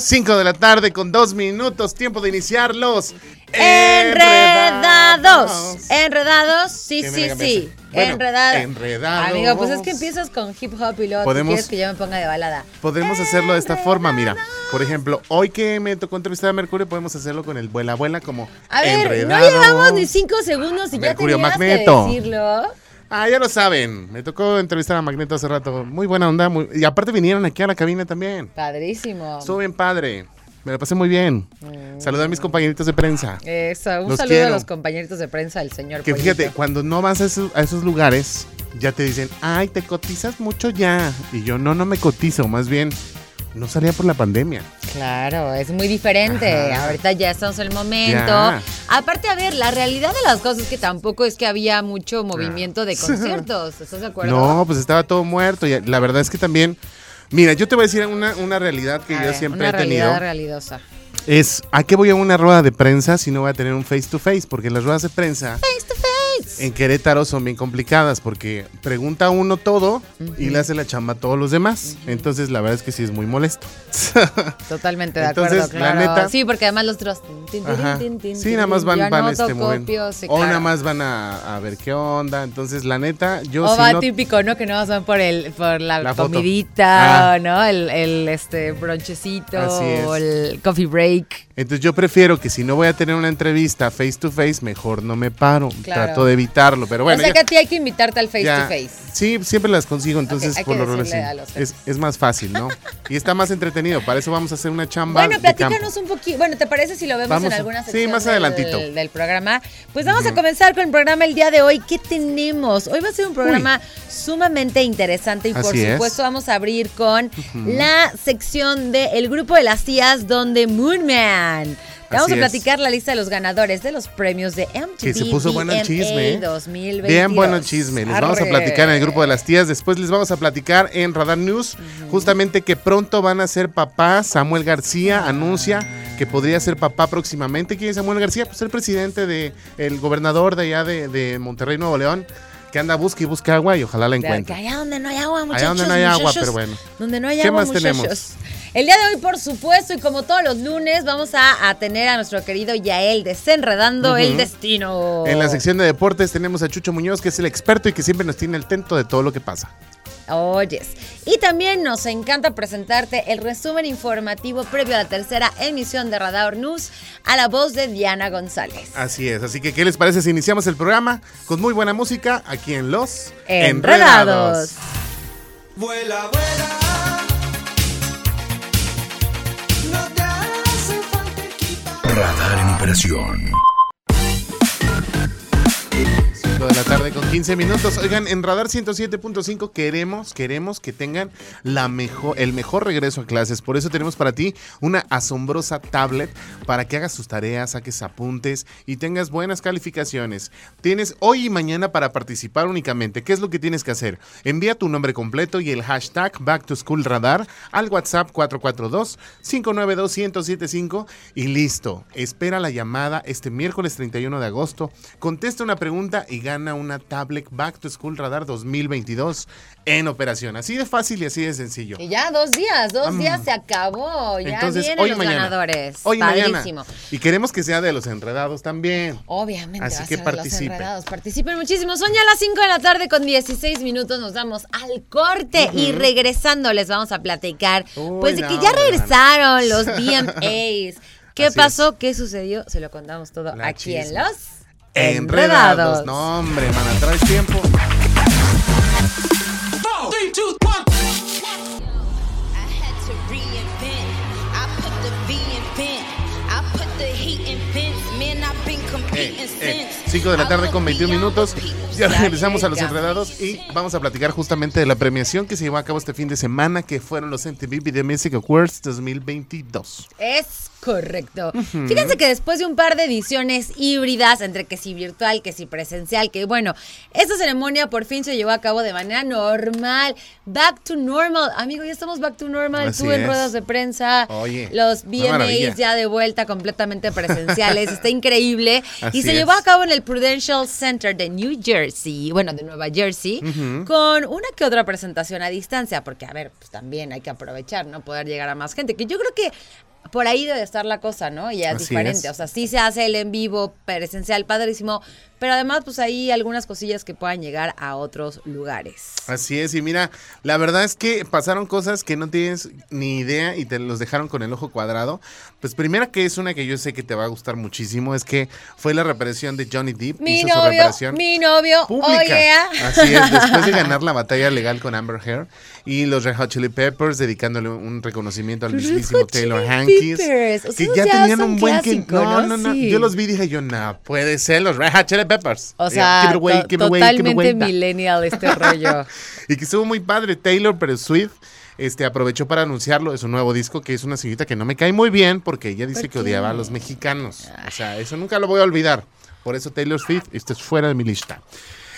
¡Eso! 5 de la tarde con 2 minutos, tiempo de iniciar los Enredados. Enredados, sí, sí, sí. Bueno, Enredados. enredados. Amigo, pues es que empiezas con hip hop y luego Podemos- quieres que yo me ponga de balada. Podemos hacerlo de esta forma, mira. Por ejemplo, hoy que me tocó entrevistar a Mercurio, podemos hacerlo con el vuela abuela como A ver, enredado. no llevamos ni cinco segundos y Mercurio ya tenías Magneto. que decirlo. Ah, ya lo saben. Me tocó entrevistar a Magneto hace rato. Muy buena onda. muy- Y aparte vinieron aquí a la cabina también. Padrísimo. Estuvo bien padre. Me la pasé muy bien. Saludé a mis compañeritos de prensa. Eso, un Los saludo quiero. a los compañeritos de prensa del señor Que fíjate, cuando no vas a esos, a esos lugares, ya te dicen, ay, te cotizas mucho ya. Y yo, no, no me cotizo. Más bien, no salía por la pandemia. Claro, es muy diferente. Ajá. Ahorita ya estamos en el momento. Ya. Aparte, a ver, la realidad de las cosas es que tampoco es que había mucho movimiento de conciertos. ¿Estás de acuerdo? No, pues estaba todo muerto. Y la verdad es que también, mira, yo te voy a decir una, una realidad que A yo ver, siempre una he tenido. realidad realidosa. Es, ¿a qué voy a una rueda de prensa si no voy a tener un face to face? Porque las ruedas de prensa Face to en Querétaro son bien complicadas porque pregunta uno todo y le hace la chamba a todos los demás. Entonces, la verdad es que sí es muy molesto. Totalmente de Entonces, acuerdo, la claro. neta- sí, porque además los otros. Sí, nada más van, van este, copio, sí, O claro. nada más van a, a ver qué onda. Entonces, la neta, yo o sí va no- típico, ¿no? Que no van por el por la, La comidita, Ah. ¿no? El, el este bronchecito o el coffee break. Entonces yo prefiero que si no voy a tener una entrevista face to face, mejor no me paro. Claro. Trato de evitarlo, pero bueno. o sea ya- que a ti hay que invitarte al face ya- to face. Sí, siempre las consigo, entonces por lo sí. los Es, es más fácil, ¿no? y está más entretenido, para eso vamos a hacer una chamba Bueno, de platícanos un poquito. Bueno, ¿te parece si lo vemos Vamos en a- alguna sí, sección más del- adelantito. del, programa? Pues vamos a comenzar con el programa el día de hoy. ¿Qué tenemos? Hoy va a ser un programa sumamente interesante y por es. supuesto vamos a abrir con la sección del grupo de las tías donde Moonman. Te vamos Así a es. platicar la lista de los ganadores de los premios de MTV Que se puso bueno el VMA chisme. ¿eh? 2022. Bien bueno el chisme. Les vamos a Arre. platicar en el grupo de las tías. Después les vamos a platicar en Radar News. Justamente que pronto van a ser papás. Samuel García anuncia que podría ser papá próximamente. ¿Quién es Samuel García? Pues el presidente de el gobernador de allá de, de Monterrey, Nuevo León. Que anda busca y busca agua y ojalá la Que encuentre. allá donde no hay agua, muchachos. Allá donde no hay agua, pero bueno. Donde no hay ¿Qué agua, más muchachos. tenemos? El día de hoy, por supuesto, y como todos los lunes, vamos a, a tener a nuestro querido Yael desenredando el destino. En la sección de deportes tenemos a Chucho Muñoz, que es el experto y que siempre nos tiene al tanto de todo lo que pasa. Oyes. Y también nos encanta presentarte el resumen informativo previo a la tercera emisión de Radar News a la voz de Diana González. Así es, así que ¿qué les parece si iniciamos el programa con muy buena música aquí en Los Enredados. Vuela, vuela. Radar en operación. 5 de la tarde con 15 minutos. Oigan, en Radar 107.5 queremos, queremos que tengan la mejor, el mejor regreso a clases. Por eso tenemos para ti una asombrosa tablet para que hagas tus tareas, saques apuntes y tengas buenas calificaciones. Tienes hoy y mañana para participar únicamente. ¿Qué es lo que tienes que hacer? Envía tu nombre completo y el hashtag Back to School Radar al WhatsApp 442-592-1075 y listo. Espera la llamada este miércoles 31 de agosto. Contesta una pregunta y gana una tablet Back to School Radar 2022 en operación. Así de fácil y así de sencillo. Y ya dos días, dos Am. días se acabó. Ya Entonces, vienen hoy los mañana. ganadores. Hoy y mañana. Padrísimo. Y queremos que sea de los enredados también. Obviamente. Así va a que ser de los participen. enredados. Participen muchísimo. Son ya las 5 de la tarde con 16 minutos. Nos damos al corte y regresando les vamos a platicar. Uy, pues de que ya regresaron los VMAs. ¿Qué Así pasó? ¿Qué sucedió? Se lo contamos todo La aquí en los Enredados. No, hombre, man, traes tiempo. Four, three, two, Eh, since. 5 de la tarde con 21 beyond minutos. Ya regresamos a los enredados y vamos a platicar justamente de la premiación que se llevó a cabo este fin de semana, que fueron los MTV Video Music Awards 2022. Es Correcto. Fíjense que después de un par de ediciones híbridas, entre que si virtual, que si presencial, que bueno, esta ceremonia por fin se llevó a cabo de manera normal. Back to normal. Amigo, ya estamos back to normal. Así Tú en es. ruedas de prensa, Oye, los. VMAs ya de vuelta completamente presenciales. Está increíble. Así y se es. llevó a cabo en el Prudential Center de New Jersey, bueno, de Nueva Jersey, con una que otra presentación a distancia, porque a ver, pues también hay que aprovechar, ¿no? Poder llegar a más gente, que yo creo que por ahí debe estar la cosa, ¿no? Y es Así diferente, es. o sea, sí se hace el en vivo, presencial, padrísimo, pero además pues hay algunas cosillas que puedan llegar a otros lugares. Así es, y mira, la verdad es que pasaron cosas que no tienes ni idea y te los dejaron con el ojo cuadrado. Pues primera que es una que yo sé que te va a gustar muchísimo, es que fue la reaparición de Johnny Depp. Mi hizo su novio, reaparición mi novio, pública. oh yeah. Así es, después de ganar la batalla legal con Amber Heard y los Red Hot Chili Peppers dedicándole un reconocimiento al mismísimo Taylor Hankins. Peppers. Que Esos ya ya tenían un buen que clásico, no, ¿no? no, no. Sí. Yo los vi y dije yo, no, puede ser los Red Hot Chili Peppers. O sea, give it away, give give totalmente away. millennial este rollo. Y que estuvo muy padre. Taylor, pero Swift, este, aprovechó para anunciarlo de su nuevo disco, que es una señorita que no me cae muy bien porque ella dice ¿Por que odiaba a los mexicanos. O sea, eso nunca lo voy a olvidar. Por eso Taylor Swift, esto es fuera de mi lista.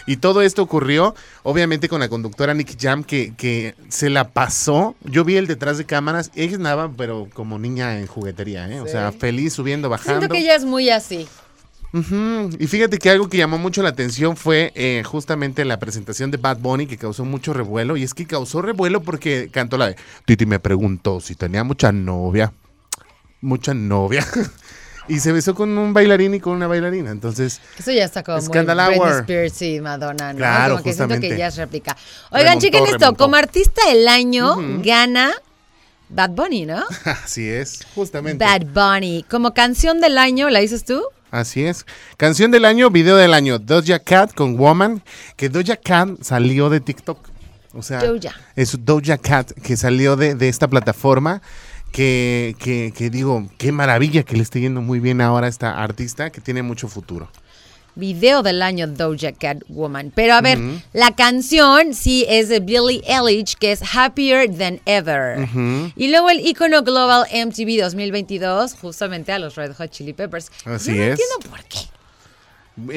Y todo esto ocurrió, obviamente, con la conductora Nicky Jam, que, que se la pasó. Yo vi el detrás de cámaras. Ella andaba, pero como niña en juguetería, ¿eh? O sea, feliz, subiendo, bajando. Siento que ella es muy así. Ujú, Y fíjate que algo que llamó mucho la atención fue eh, justamente la presentación de Bad Bunny que causó mucho revuelo. Y es que causó revuelo porque cantó la de Titi me preguntó si tenía mucha novia. Mucha novia. y se besó con un bailarín y con una bailarina. Entonces, Eso ya está como Scandal muy Britney. Spears y Madonna, ¿no? Claro, como que siento que ya es réplica. Oigan, Remontó, chequen esto, remontó. como artista del año gana Bad Bunny, ¿no? así es, justamente. Bad Bunny. Como canción del año, ¿la dices tú? Así es. Canción del año, video del año. Doja Cat con Woman. Que Doja Cat salió de TikTok. O sea, Doja. es Doja Cat que salió de, de esta plataforma. Que, que, que digo, qué maravilla que le esté yendo muy bien ahora a esta artista que tiene mucho futuro. Video del año Doja Cat Woman. Pero a ver, la canción sí es de Billie Eilish, que es Happier Than Ever. Y luego el icono global MTV 2022, justamente a los Red Hot Chili Peppers. Así Yo no es. entiendo por qué.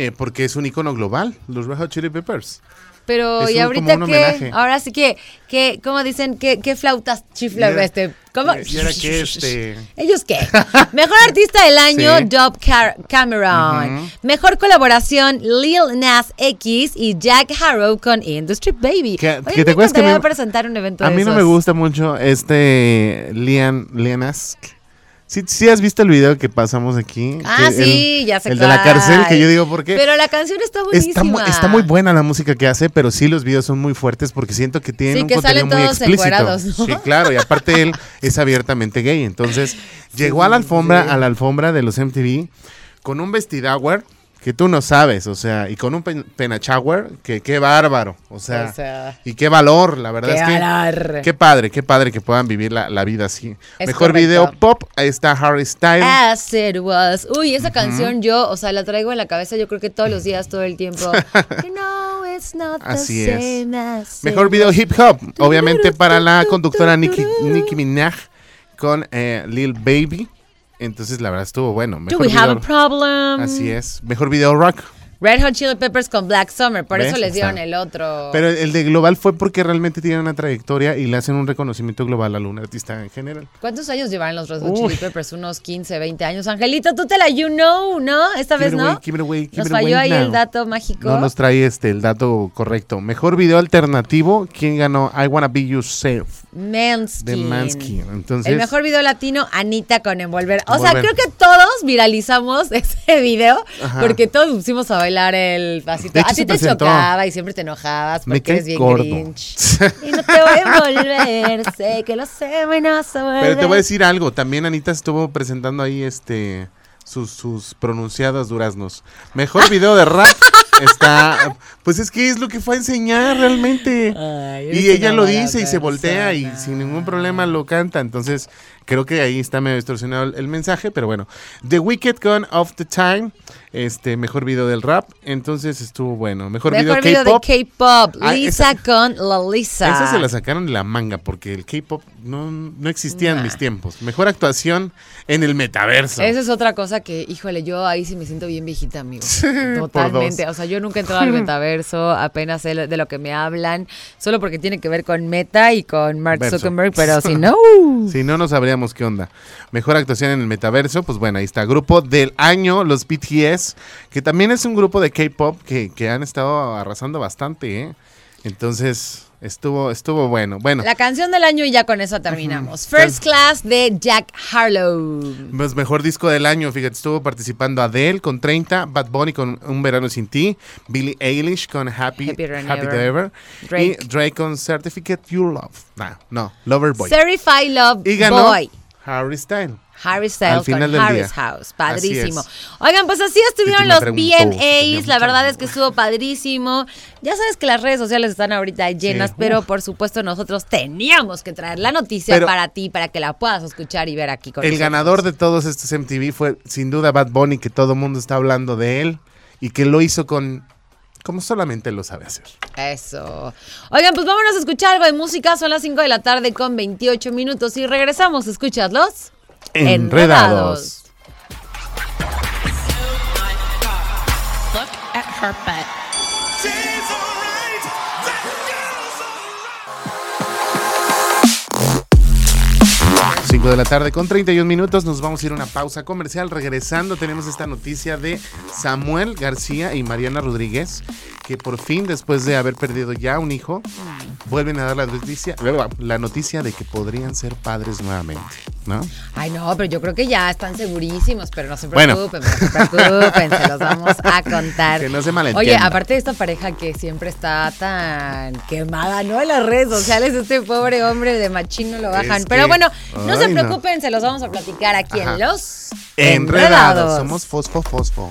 Eh, porque es un icono global, los Red Hot Chili Peppers. Pero Es y un- ahorita que, ahora sí que, que ¿cómo dicen? ¿Qué, qué flautas chifla Y era- este? ¿Cómo? y que este- ¿Ellos qué? Mejor artista del año, Sí. Car- Cameron. Mejor colaboración, Lil Nas X y Jack Harrow con Industry Baby. Que- Oye, que te me que presentar un evento A de mí no esos. me gusta mucho este Lian, Lianask. ¿Sí, sí has visto el video que pasamos aquí? Ah, Que sí, el, ya sé El de la cárcel, que yo digo, ¿por qué? Pero la canción está buenísima. Está muy, está muy buena la música que hace, pero sí los videos son muy fuertes porque siento que tienen Sí, un que contenido muy explícito. Sí, claro, y aparte él es abiertamente gay. Entonces, llegó a la alfombra, a la alfombra de los MTV con un vestidower que tú no sabes, o sea, y con un pen- penachauer que qué bárbaro, o sea, O sea, y qué valor, la verdad qué es que qué padre, qué padre que puedan vivir la, la vida así. Es Mejor correcto. video pop, ahí está Harry Styles. As it was. Uy, esa canción yo, o sea, la traigo en la cabeza yo creo que todos los días, todo el tiempo. You know it's not the Así es. as Mejor video hip hop, obviamente para la conductora Nicki, Nicki Minaj con eh, Lil Baby. Entonces la verdad estuvo bueno. Do Mejor we have a video- problem? Así es. Mejor video rock. Red Hot Chili Peppers con Black Summer, por ¿Ves? eso les dieron el otro. Pero el de global fue porque realmente tiene una trayectoria y le hacen un reconocimiento global a un artista en general. ¿Cuántos años llevan los Red Hot. Chili Peppers? Unos 15, 20 años. Angelito, tú te la you know, ¿no? Esta vez no. away, it away, Nos it falló away ahí now. el dato mágico. No nos trae este el dato correcto. Mejor video alternativo, ¿quién ganó? I Wanna Be Yourself Manskin. de Mansky. Entonces, El mejor video latino, Anita con Envolver. O sea, creo que todos viralizamos ese video Ajá. porque todos pusimos a bailar el pasito. Hecho, a ti te presentó. chocaba y siempre te enojabas porque eres bien gordo. grinch. y no te voy a envolver, sé que lo sé, volver. Pero te voy a decir algo, también Anita estuvo presentando ahí este sus, sus pronunciadas duraznos. Mejor video de rap está, pues es que es lo que fue a enseñar realmente. Ay, y ella lo dice y se voltea y sin ningún problema lo canta. Entonces, creo que ahí está medio distorsionado el, el mensaje, pero bueno. The Wicked Gone of the Time, este, mejor video del rap, entonces estuvo bueno. Mejor, Mejor video video de K-pop. Ah, Lisa con la Lisa. Esa se la sacaron de la manga porque el K-pop no, no existía en mis tiempos. Mejor actuación en el metaverso. Esa es otra cosa que, híjole, yo ahí sí me siento bien viejita, amigo. Totalmente. O sea, yo nunca he entrado al metaverso, apenas sé de lo que me hablan, solo porque tiene que ver con Meta y con Mark Verso. Zuckerberg, pero si no. Si no, no qué onda. Mejor actuación en el metaverso, pues bueno, ahí está. Grupo del año, los BTS, que también es un grupo de K-pop que, que han estado arrasando bastante, ¿eh? Entonces, estuvo, estuvo bueno. Bueno, La canción del año y ya con eso terminamos. First Class de Jack Harlow. pues mejor disco del año, fíjate, estuvo participando Adele con 30, Bad Bunny con Un Verano Sin Ti, Billie Eilish con Happy, Happy Ever. Drake. y Drake con Certificate You Love. Nah, no, Lover Boy. Certified Love y ganó Boy. Harry Styles. Harry Styles con Harry's día. House. Padrísimo. Oigan, pues así estuvieron los VMAs. La verdad es que estuvo padrísimo. Ya sabes que las redes sociales están ahorita llenas, Sí. pero por supuesto nosotros teníamos que traer la noticia Pero- para ti, para que la puedas escuchar y ver aquí con El nosotros. ganador de todos estos MTV fue sin duda Bad Bunny, que todo el mundo está hablando de él y que lo hizo con como solamente lo sabe hacer. Eso. Oigan, pues vámonos a escuchar algo de música. Son las 5 de la tarde con 28 minutos y regresamos. Escúchaslos. Enredados. 5 de la tarde con 31 minutos. Nos vamos a ir a una pausa comercial. Regresando tenemos esta noticia de Samuel García y Mariana Rodríguez, que por fin, después de haber perdido ya un hijo, vuelven a dar la noticia, la noticia de que podrían ser padres nuevamente, ¿no? Ay, no, pero yo creo que ya están segurísimos, pero no se Bueno. preocupen, no se preocupen, se los vamos a contar. Que no se malentienda. Oye, aparte de esta pareja que siempre está tan quemada, ¿no? En las redes sociales, este pobre hombre de machín no lo bajan. Es pero bueno, no Ay, se no. preocupen, se los vamos a platicar aquí Ajá. en Los Enredados. Somos fosfo, fosfo.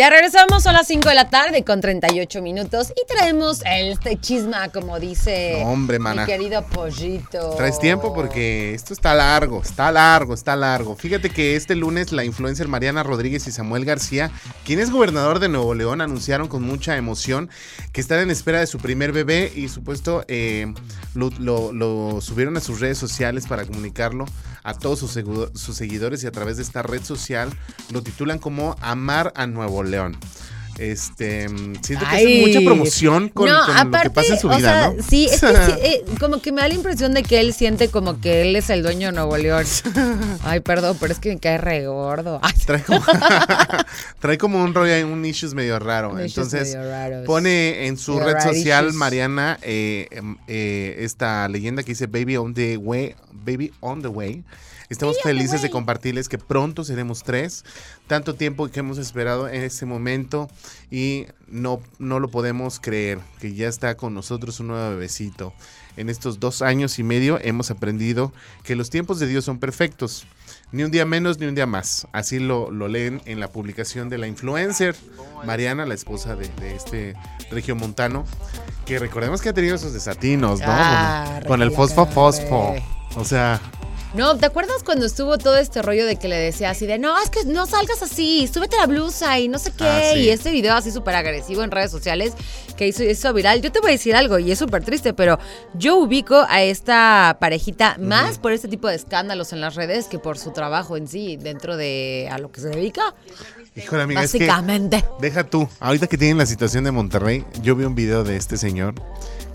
Ya regresamos, son las 5 de la tarde con 38 minutos y traemos este chisma, como dice No, hombre, mi mana. querido pollito. Traes tiempo porque esto está largo, está largo, está largo. Fíjate que este lunes la influencer Mariana Rodríguez y Samuel García, quien es gobernador de Nuevo León, anunciaron con mucha emoción que están en espera de su primer bebé y supuesto eh, lo, lo- lo subieron a sus redes sociales para comunicarlo a todos sus, sus seguidores y a través de esta red social lo titulan como Amar a Nuevo León. Este, siento que Ay. hacen mucha promoción con, no, con lo que pasa en su o vida, sea, ¿no? sí, es que sí, eh, como que me da la impresión de que él siente como que él es el dueño de Nuevo León. Ay, perdón, pero es que me cae re gordo. Ay, Trae como, trae como un rollo, un issues medio raro. Un Entonces, medio raros. pone en su Medio red social, issues. Mariana, eh, em, eh, esta leyenda que dice Baby on the way. Baby on the way. Estamos felices de compartirles que pronto seremos tres. Tanto tiempo que hemos esperado en este momento y no, no lo podemos creer que ya está con nosotros un nuevo bebecito. En estos dos años y medio hemos aprendido que los tiempos de Dios son perfectos. Ni un día menos ni un día más. Así lo, lo leen en la publicación de la influencer Mariana, la esposa de, de este regiomontano, que recordemos que ha tenido sus desatinos, ¿no? Ah, con, con el fosfo fosfo. O sea, No, ¿te acuerdas cuando estuvo todo este rollo de que le decía así de, no, es que no salgas así, súbete la blusa y no sé qué? Ah, sí. Y este video así súper agresivo en redes sociales que hizo eso viral. Yo te voy a decir algo y es súper triste, pero yo ubico a esta parejita más por este tipo de escándalos en las redes que por su trabajo en sí, dentro de a lo que se dedica. híjole amiga, es que Básicamente. deja tú. Ahorita que tienen la situación de Monterrey, yo vi un video de este señor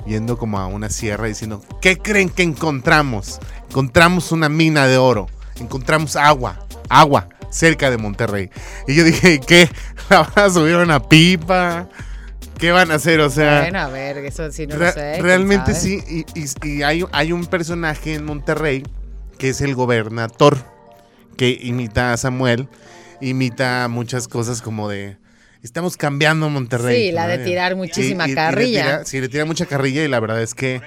yendo como a una sierra diciendo, ¿qué creen que encontramos? Encontramos una mina de oro, encontramos agua, agua cerca de Monterrey. Y yo dije, ¿qué? ¿La van a subir a una pipa? ¿Qué van a hacer? O sea... Bueno, a ver, eso sí no lo sé. ¿quién realmente sí, y, y- y hay, hay un personaje en Monterrey que es el gobernador, que imita a Samuel, imita muchas cosas como de... Estamos cambiando Monterrey. Sí, la de tirar muchísima y- y le carrilla. tira- sí, le tira mucha carrilla y la verdad es que,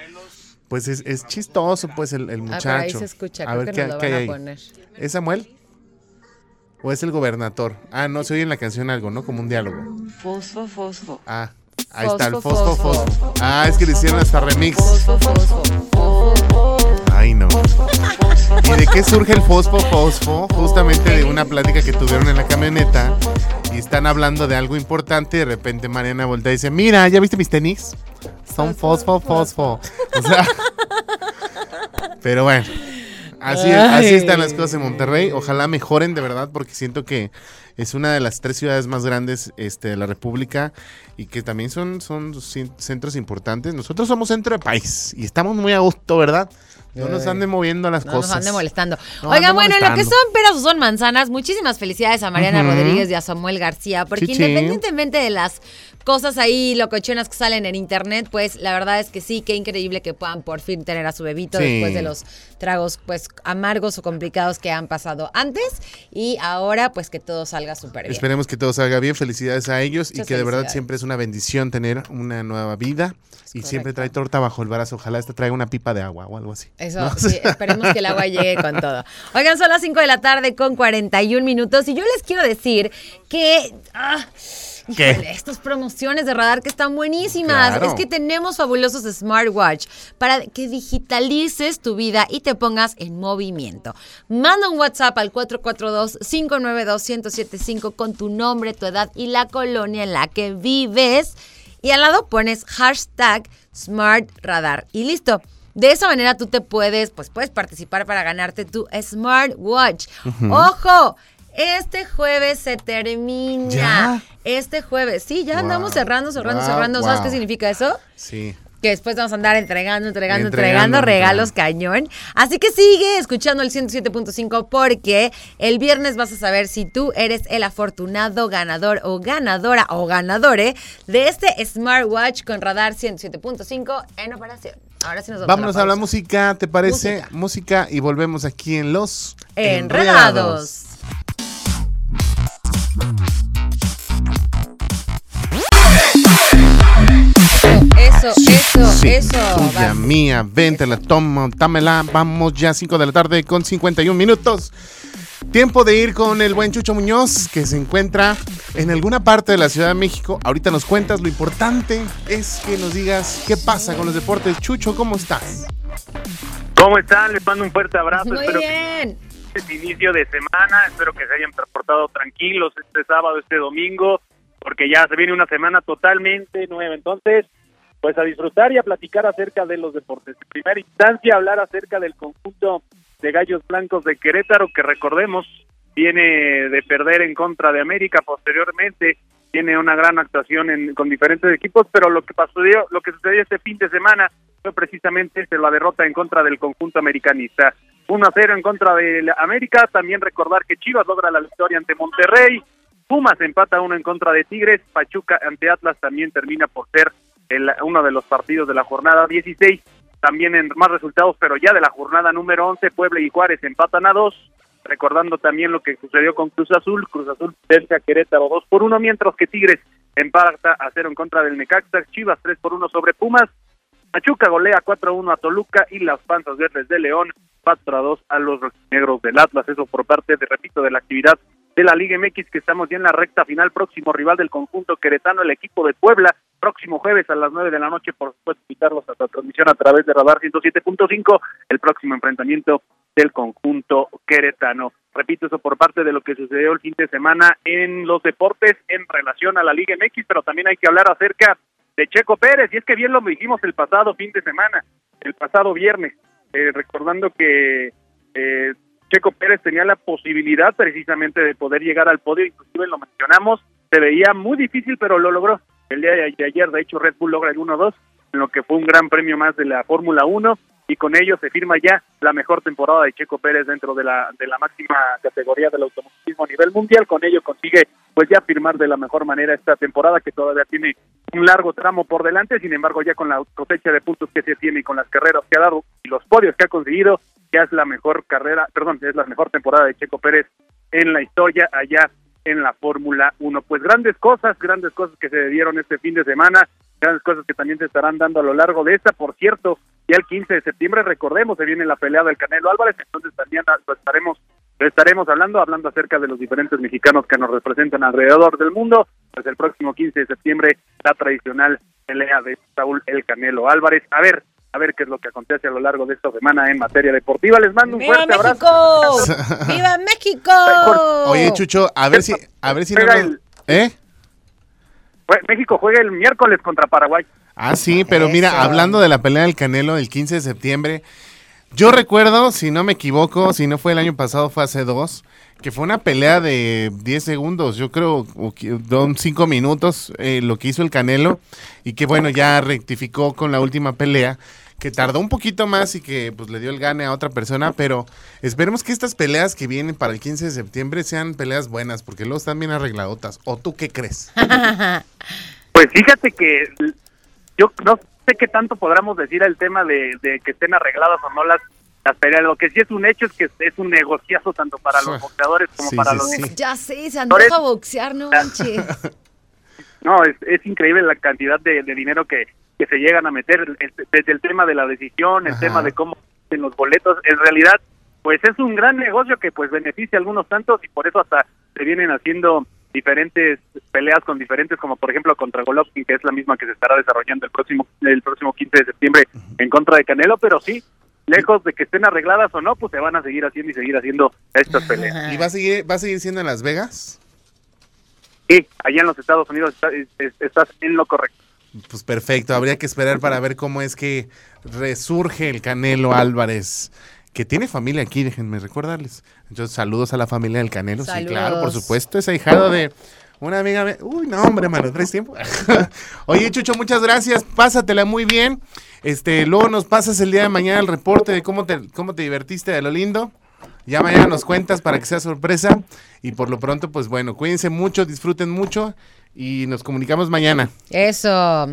pues es, es chistoso, pues el, el Ah, muchacho. pero ahí se escucha, creo que nos lo van a ahí. poner. ¿Es Samuel? ¿O es el gobernador? Ah, no, se oye en la canción algo, ¿no? Como un diálogo. Fosfo, fosfo. Ah, ahí está el Fosfo, fosfo, fosfo. fosfo. Ah, es que le hicieron hasta remix. Fosfo, fosfo. Ay, no. ¿Y de qué surge el fosfo, fosfo? Justamente de una plática que tuvieron en la camioneta y están hablando de algo importante y de repente Mariana voltea y dice, mira, ¿ya viste mis tenis? Son fosfo, fosfo. O sea, pero bueno. Así, así están las cosas en Monterrey. Ojalá mejoren de verdad porque siento que es una de las tres ciudades más grandes este, de la República y que también son, son centros importantes. Nosotros somos centro de país y estamos muy a gusto, ¿verdad? No nos anden moviendo las No nos cosas. ande molestando. No, Oigan, bueno, en lo que son peras o son manzanas, muchísimas felicidades a Mariana. Rodríguez y a Samuel García, porque independientemente de las cosas ahí locochonas que salen en internet, pues la verdad es que sí, qué increíble que puedan por fin tener a su bebito Sí. después de los tragos pues amargos o complicados que han pasado antes y ahora pues que todo salga súper bien. Esperemos que todo salga bien. Felicidades a ellos y que de verdad siempre es una bendición tener una nueva vida. Y siempre trae torta bajo el brazo. Ojalá esta traiga una pipa de agua o algo así. Eso, ¿no? sí, esperemos que el agua llegue con todo. Oigan, son las 5 de la tarde con 41 minutos y yo les quiero decir que... ah, ¿Qué? híjole, estas promociones de radar que están buenísimas. Claro. Es que tenemos fabulosos smartwatch para que digitalices tu vida y te pongas en movimiento. Manda un WhatsApp al 442-592-1075 con tu nombre, tu edad y la colonia en la que vives. Y al lado pones hashtag Smart Radar. Y listo. De esa manera tú te puedes, pues puedes participar para ganarte tu smartwatch. ¡Ojo! Este jueves se termina. ¿Ya? Este jueves. Sí, ya Wow. andamos cerrando, cerrando, Wow, cerrando. ¿Sabes wow. qué significa eso? Sí. que después vamos a andar entregando, entregando, Entregando, entregando regalos cañón. Así que sigue escuchando el 107.5 porque el viernes vas a saber si tú eres el afortunado ganador o ganadora o ganadore de este smartwatch con radar 107.5 en operación. Ahora sí nos vamos Vámonos a a la la pausa. música, ¿te parece? Música. Música. y volvemos aquí en Los Enredados. Eso, eso, Sí, eso. Tuya, mía, vente, la toma, dámela. Vamos ya 5 de la tarde con 51 minutos. Tiempo de ir con el buen Chucho Muñoz, que se encuentra en alguna parte de la Ciudad de México. Ahorita nos cuentas, lo importante es que nos digas qué pasa con los deportes. Chucho, ¿cómo estás? ¿Cómo están? Les mando un fuerte abrazo. Muy Espero bien. que este inicio de semana, espero que se hayan transportado tranquilos este sábado, este domingo, porque ya se viene una semana totalmente nueva. Entonces, pues a disfrutar y a platicar acerca de los deportes. En primera instancia, hablar acerca del conjunto de Gallos Blancos de Querétaro, que recordemos, viene de perder en contra de América posteriormente, tiene una gran actuación en- con diferentes equipos, pero lo que pasó, lo que sucedió este fin de semana fue precisamente la derrota en contra del conjunto americanista. 1 a 0 en contra de la América, también recordar que Chivas logra la victoria ante Monterrey, Pumas empata uno en contra de Tigres, Pachuca ante Atlas también termina por ser el- uno de los partidos de la jornada 16, también en más resultados, pero ya de la jornada número 11, Puebla y Juárez empatan a dos, recordando también lo que sucedió con Cruz Azul, Cruz Azul vence a Querétaro 2 por 1, mientras que Tigres empata a 0 en contra del Necaxa, Chivas 3 por 1 sobre Pumas, Pachuca golea 4-1 a Toluca y las Panzas Verdes de León 4-2 a los negros del Atlas. Eso por parte, de repito, de la actividad de la Liga MX que estamos ya en la recta final. Próximo rival del conjunto queretano, el equipo de Puebla. Próximo jueves a las 9 de la noche, por supuesto, invitarlos a la transmisión a través de Radar 107.5. El próximo enfrentamiento del conjunto queretano. Repito eso por parte de lo que sucedió el fin de semana en los deportes en relación a la Liga MX, pero también hay que hablar acerca de Checo Pérez, y es que bien lo dijimos el pasado fin de semana, el pasado viernes, eh, recordando que eh, Checo Pérez tenía la posibilidad precisamente de poder llegar al podio, inclusive lo mencionamos, se veía muy difícil, pero lo logró. El día de ayer, de hecho, Red Bull logra el 1-2, en lo que fue un gran premio más de la Fórmula 1, y con ello se firma ya la mejor temporada de Checo Pérez dentro de la, de la máxima categoría del automovilismo a nivel mundial, con ello consigue pues ya firmar de la mejor manera esta temporada que todavía tiene un largo tramo por delante, sin embargo ya con la cosecha de puntos que se tiene y con las carreras que ha dado y los podios que ha conseguido, ya es la mejor carrera, perdón, es la mejor temporada de Checo Pérez en la historia allá en la Fórmula 1. Pues grandes cosas, grandes cosas que se dieron este fin de semana, grandes cosas que también se estarán dando a lo largo de esta. Por cierto, ya el 15 de septiembre, recordemos, se viene la pelea del Canelo Álvarez, entonces también lo estaremos estaremos hablando, hablando acerca de los diferentes mexicanos que nos representan alrededor del mundo. Pues el próximo 15 de septiembre, la tradicional pelea de Saúl El Canelo Álvarez. A ver, a ver qué es lo que acontece a lo largo de esta semana en materia deportiva. Les mando un ¡Viva fuerte abrazo. México! ¡Viva México! Oye, Chucho, a ver si, a ver si no nos- ¿Eh? México juega el miércoles contra Paraguay. Ah, sí, pero Eso. mira, hablando de la pelea del Canelo el 15 de septiembre, yo recuerdo, si no me equivoco, si no fue el año pasado, fue hace dos, que fue una pelea de 10 segundos, yo creo, don 5 minutos, eh, lo que hizo el Canelo, y que bueno, ya rectificó con la última pelea, que tardó un poquito más y que pues le dio el gane a otra persona, pero esperemos que estas peleas que vienen para el 15 de septiembre sean peleas buenas, porque luego están bien arregladotas. ¿O tú qué crees? Pues fíjate que yo no sé qué tanto podamos decir el tema de, de que estén arregladas o no las, las peleas. Lo que sí es un hecho es que es un negociazo tanto para los boxeadores como Sí, para sí, los sí. Ya sé, se antoja boxear, no manches. No, es, es increíble la cantidad de, de dinero que, que se llegan a meter, desde el tema de la decisión, el Ajá. tema de cómo en los boletos, en realidad, pues es un gran negocio que pues beneficia a algunos tantos y por eso hasta se vienen haciendo diferentes peleas con diferentes, como por ejemplo contra Golovkin, que es la misma que se estará desarrollando el próximo el próximo 15 de septiembre en contra de Canelo, pero sí, lejos de que estén arregladas o no, pues se van a seguir haciendo y seguir haciendo estas peleas. ¿Y va a seguir, va a seguir siendo en Las Vegas? Sí, allá en los Estados Unidos está- es- es- estás en lo correcto. Pues perfecto, habría que esperar para ver cómo es que resurge el Canelo Álvarez, que tiene familia aquí, déjenme recordarles. Entonces, saludos a la familia del Canelo, sí, claro, por supuesto, es ahijado de una amiga. Uy, no, hombre, mano, ¿traes tiempo? Oye, Chucho, muchas gracias, pásatela muy bien. Este, luego nos pasas el día de mañana el reporte de cómo te, cómo te divertiste de lo lindo. Ya mañana nos cuentas para que sea sorpresa. Y por lo pronto, pues bueno, cuídense mucho, disfruten mucho y nos comunicamos mañana. Eso.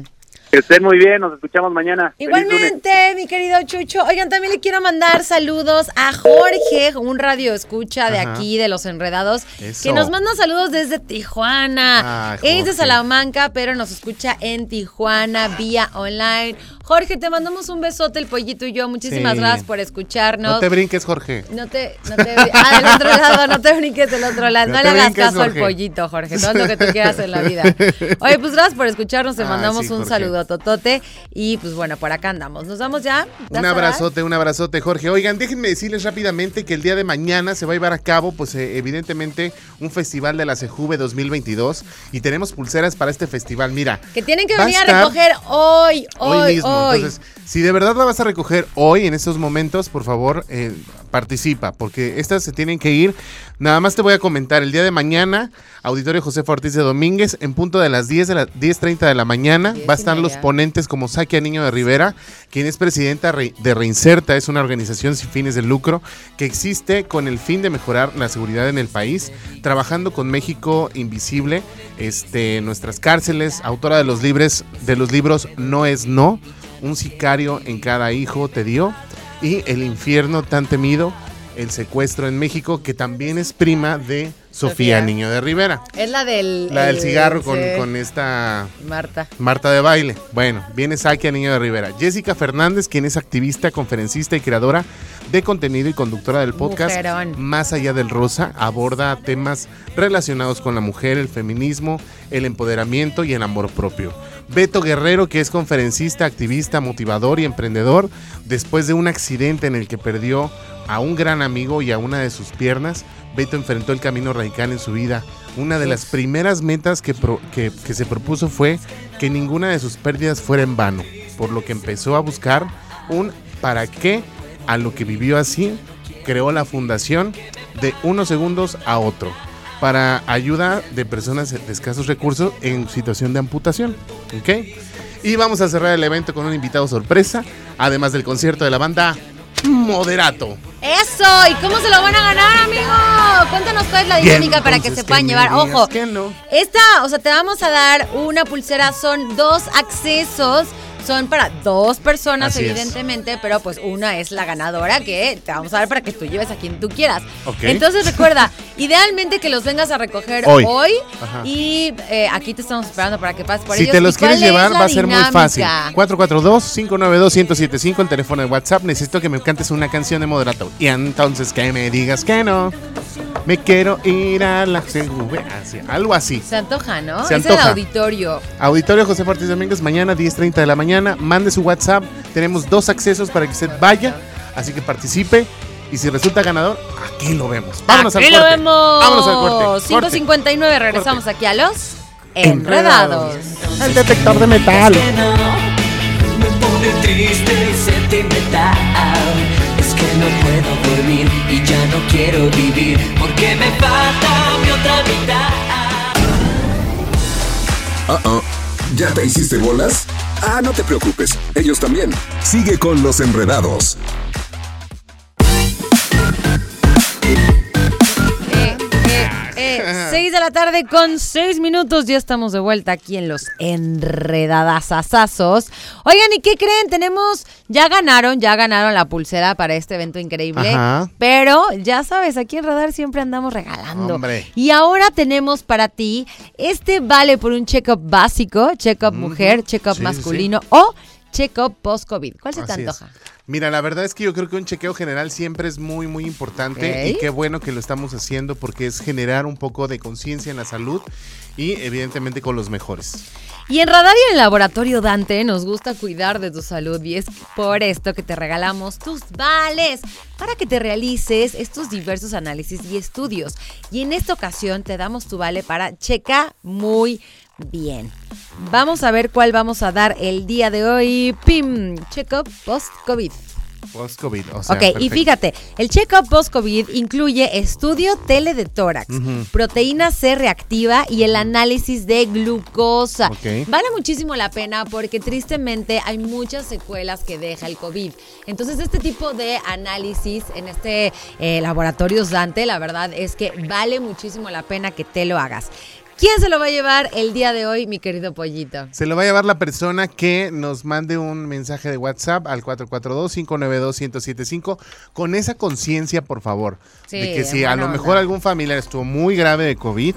Que estén muy bien, nos escuchamos mañana. Igualmente, mi querido Chucho. Oigan, también le quiero mandar saludos a Jorge, un radio escucha de Ajá. aquí, de Los Enredados, Eso. que nos manda saludos desde Tijuana. Ah, es de. Salamanca, pero nos escucha en Tijuana vía online. Jorge, te mandamos un besote, el pollito y yo. Muchísimas Sí. gracias por escucharnos. No te brinques, Jorge. No te, no te, ah, del otro lado, no te brinques del otro lado. No le hagas brinques, caso al Jorge. pollito, Jorge. Todo lo que tú quieras en la vida. Oye, pues gracias por escucharnos. Te Ah, mandamos sí, un saludo totote. Y pues bueno, por acá andamos. ¿Nos vamos ya? ¿Ya Un abrazote, un abrazote, Jorge. Oigan, déjenme decirles rápidamente que el día de mañana se va a llevar a cabo, pues eh, evidentemente, un festival de la CEJUVE 2022 y tenemos pulseras para este festival. Mira, Que tienen que venir a, estar recoger hoy, hoy, hoy mismo. hoy. Entonces, si de verdad la vas a recoger hoy, en estos momentos, por favor, eh, participa, porque estas se tienen que ir. Nada más te voy a comentar, el día de mañana, Auditorio José Ortiz de Domínguez, en punto de las 10 de la 10.30 de la mañana, va a estar los ponentes como Saquia Niño de Rivera, quien es presidenta re- de Reinserta, es una organización sin fines de lucro que existe con el fin de mejorar la seguridad en el país, trabajando con México Invisible, este, nuestras cárceles, autora de los libres, de los libros No es No, un sicario en cada hijo te dio, y El infierno tan temido, el secuestro en México, que también es prima de Sofía, Sofía. Niño de Rivera. Es la del... La del el- cigarro con, sí, con esta Marta. Marta de baile. Bueno, viene Saquia Niño de Rivera. Jessica Fernández, quien es activista, conferencista y creadora de contenido y conductora del podcast Mujerón. Más allá del rosa, aborda temas relacionados con la mujer, el feminismo, el empoderamiento y el amor propio. Beto Guerrero, que es conferencista, activista, motivador y emprendedor, después de un accidente en el que perdió a un gran amigo y a una de sus piernas, Beto enfrentó el camino radical en su vida. Una de las primeras metas que, pro- que- que se propuso fue que ninguna de sus pérdidas fuera en vano, por lo que empezó a buscar un para qué a lo que vivió así, creó la fundación de unos segundos a otro para ayuda de personas de escasos recursos en situación de amputación. ¿Ok? Y vamos a cerrar el evento con un invitado sorpresa, además del concierto de la banda Moderato. Eso, ¿y cómo se lo van a ganar, amigo? Cuéntanos cuál es la dinámica para que se puedan llevar. Ojo, no. esta, o sea, te vamos a dar una pulsera, son dos accesos son para dos personas, Así es. evidentemente, pero pues una es la ganadora que te vamos a dar para que tú lleves a quien tú quieras. Ok. Entonces recuerda, idealmente que los vengas a recoger hoy, y eh, aquí te estamos esperando para que pases por Si ellos. te ¿Y los quieres es llevar, va a ser muy fácil. dinámica? 442-592-1075, el teléfono de WhatsApp. Necesito que me cantes una canción de moderato. Y entonces que me digas que no. Me quiero ir a la algo así. Se antoja, ¿no? Se es el antoja. auditorio. Auditorio José Ortiz Domínguez, mañana 10.30 de la mañana. Mande su WhatsApp. Tenemos dos accesos para que usted vaya. Así que participe. Y si resulta ganador, aquí lo vemos. Vámonos Aquí al lo corte. vemos. Vámonos al corte. Corte. 5.59, regresamos aquí a los Enredados. El detector de metal. Me pone triste y sentimental. Es que no puedo dormir y ya no quiero vivir porque me falta mi otra mitad. Ah, ah. ¿Ya te hiciste bolas? Ah, no te preocupes, ellos también. Sigue con los enredados. Eh, eh, 6 de la tarde con 6 minutos. Ya estamos de vuelta aquí en los enredadasazazos. Oigan, ¿y qué creen? Tenemos, ya ganaron, ya ganaron la pulsera para este evento increíble. Ajá. Pero ya sabes, aquí en Radar siempre andamos regalando. Hombre. Y ahora tenemos para ti este vale por un check-up básico, check-up mujer, check-up Sí, sí, masculino o check-up post-COVID. ¿Cuál se te es. antoja? Mira, la verdad es que yo creo que un chequeo general siempre es muy, muy importante y qué bueno que lo estamos haciendo porque es generar un poco de conciencia en la salud y evidentemente con los mejores. Y en Radar y en Laboratorio Dante nos gusta cuidar de tu salud y es por esto que te regalamos tus vales para que te realices estos diversos análisis y estudios. Y en esta ocasión te damos tu vale para checa muy bien. Vamos a ver cuál vamos a dar el día de hoy. Pim, check-up post-COVID. Post-COVID, o sea, Ok, y fíjate, el check-up post-COVID incluye estudio tele de tórax, proteína C reactiva y el análisis de glucosa. Vale muchísimo la pena porque tristemente hay muchas secuelas que deja el COVID. Entonces, este tipo de análisis en este eh, laboratorio Dante, la verdad es que vale muchísimo la pena que te lo hagas. ¿Quién se lo va a llevar el día de hoy, mi querido pollito? Se lo va a llevar la persona que nos mande un mensaje de WhatsApp al 442-592-1075 con esa conciencia, por favor, Sí, de que si a lo mejor algún familiar estuvo muy grave de COVID,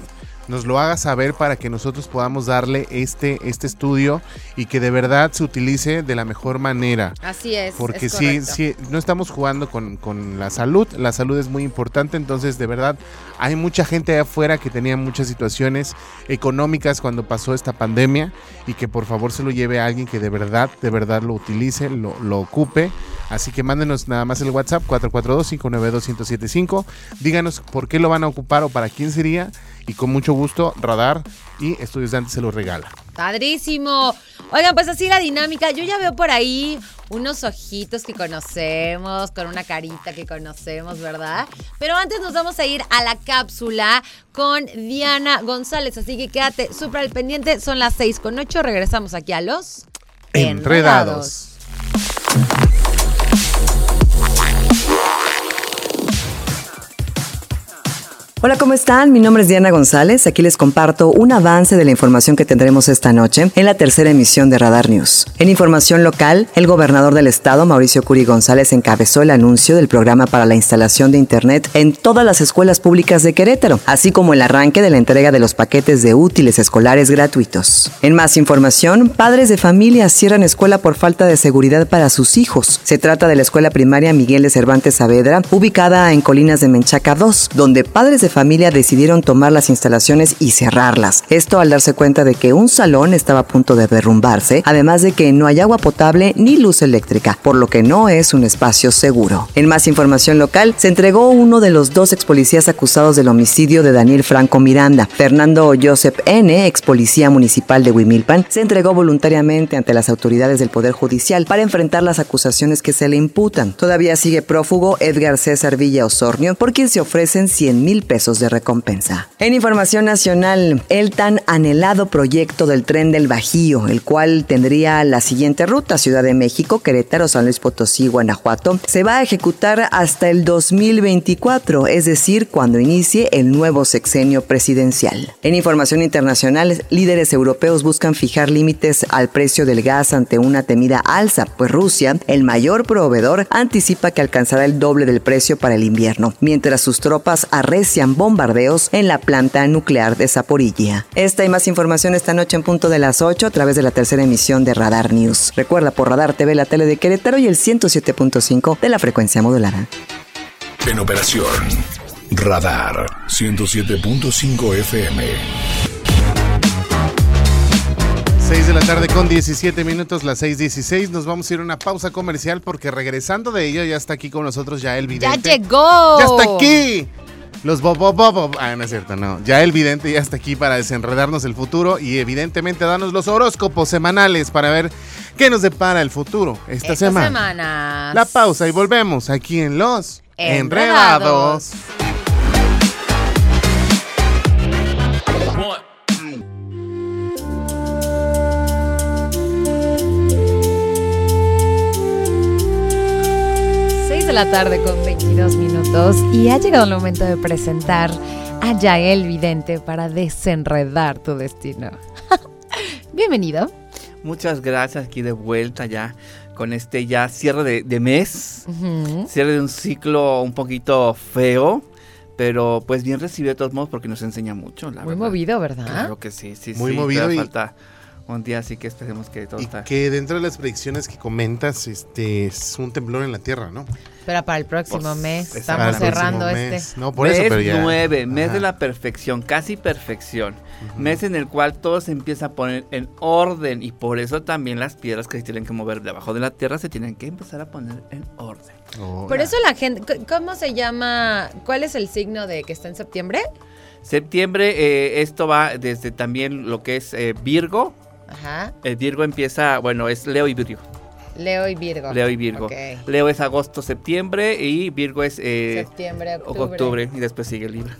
nos lo haga saber para que nosotros podamos darle este, este estudio y que de verdad se utilice de la mejor manera. Así es. Porque es sí, sí, no estamos jugando con, con la salud, la salud es muy importante, entonces de verdad hay mucha gente allá afuera que tenía muchas situaciones económicas cuando pasó esta pandemia y que por favor se lo lleve a alguien que de verdad, de verdad lo utilice, lo, lo ocupe. Así que mándenos nada más el WhatsApp 442-592-1075, díganos por qué lo van a ocupar o para quién sería y con mucho gusto Radar y Estudios de Antes se lo regala. Padrísimo. Oigan, pues así la dinámica. Yo ya veo por ahí unos ojitos que conocemos, con una carita que conocemos, ¿verdad? Pero antes nos vamos a ir a la cápsula con Diana González. Así que quédate súper al pendiente. Son las 6 con 8. Regresamos aquí a los Enredados. Hola, ¿cómo están? Mi nombre es Diana González. Aquí les comparto un avance de la información que tendremos esta noche en la tercera emisión de Radar News. En información local, el gobernador del estado, Mauricio Curi González, encabezó el anuncio del programa para la instalación de Internet en todas las escuelas públicas de Querétaro, así como el arranque de la entrega de los paquetes de útiles escolares gratuitos. En más información, padres de familia cierran escuela por falta de seguridad para sus hijos. Se trata de la escuela primaria Miguel de Cervantes Saavedra, ubicada en Colinas de Menchaca 2, donde padres de familia decidieron tomar las instalaciones y cerrarlas. Esto al darse cuenta de que un salón estaba a punto de derrumbarse, además de que no hay agua potable ni luz eléctrica, por lo que no es un espacio seguro. En más información local, se entregó uno de los dos ex policías acusados del homicidio de Daniel Franco Miranda. Fernando Joseph N., ex policía municipal de Huimilpan, se entregó voluntariamente ante las autoridades del Poder Judicial para enfrentar las acusaciones que se le imputan. Todavía sigue prófugo Edgar César Villa Osornio, por quien se ofrecen 100 mil pesos pesos de recompensa. En información nacional, el tan anhelado proyecto del tren del Bajío, el cual tendría la siguiente ruta, Ciudad de México, Querétaro, San Luis Potosí, Guanajuato, se va a ejecutar hasta el 2024, es decir, cuando inicie el nuevo sexenio presidencial. En información internacional, líderes europeos buscan fijar límites al precio del gas ante una temida alza, pues Rusia, el mayor proveedor, anticipa que alcanzará el doble del precio para el invierno, mientras sus tropas arrecian bombardeos en la planta nuclear de Zaporilla. Esta y más información esta noche en punto de las 8 a través de la tercera emisión de Radar News. Recuerda por Radar TV la tele de Querétaro y el 107.5 de la frecuencia modulada. En operación Radar 107.5 FM. 6 de la tarde con 17 minutos, las 6.16. Nos vamos a ir a una pausa comercial porque regresando de ello ya está aquí con nosotros ya el ¡Ya vidente. llegó! ¡Ya está aquí! Los bobo bobo. Ah, no es cierto, no. Ya el vidente ya está aquí para desenredarnos el futuro y evidentemente darnos los horóscopos semanales para ver qué nos depara el futuro esta, Esta semana. semana. La pausa y volvemos aquí en Los Enredados. Enredados. De la tarde con 22 minutos y ha llegado el momento de presentar a Yael Vidente para desenredar tu destino. Bienvenido. Muchas gracias aquí de vuelta ya con este ya cierre de, de mes, cierre de un ciclo un poquito feo, pero pues bien recibido de todos modos porque nos enseña mucho, la Muy verdad. movido, ¿verdad? Claro que sí, sí, Muy sí, movido todavía y- falta un día así que esperemos que todo Y está... que dentro de las predicciones que comentas, este es un temblor en la tierra, ¿no? Pero para el próximo Pues, mes estamos Para el próximo cerrando mes. este. No, por mes eso, pero ya. 9, mes Ajá. de la perfección, casi perfección. Mes en el cual todo se empieza a poner en orden y por eso también las piedras que se tienen que mover debajo de la tierra se tienen que empezar a poner en orden. Oh, Por eso la gente, ¿cómo se llama? ¿Cuál es el signo de que está en septiembre? Septiembre, eh, esto va desde también lo que es eh, Virgo. Ajá. El Virgo empieza, bueno, es Leo y Virgo. Leo y Virgo. Leo y Virgo. Ok. Leo es agosto, septiembre y Virgo es eh, Septiembre, octubre. octubre y después sigue Libra.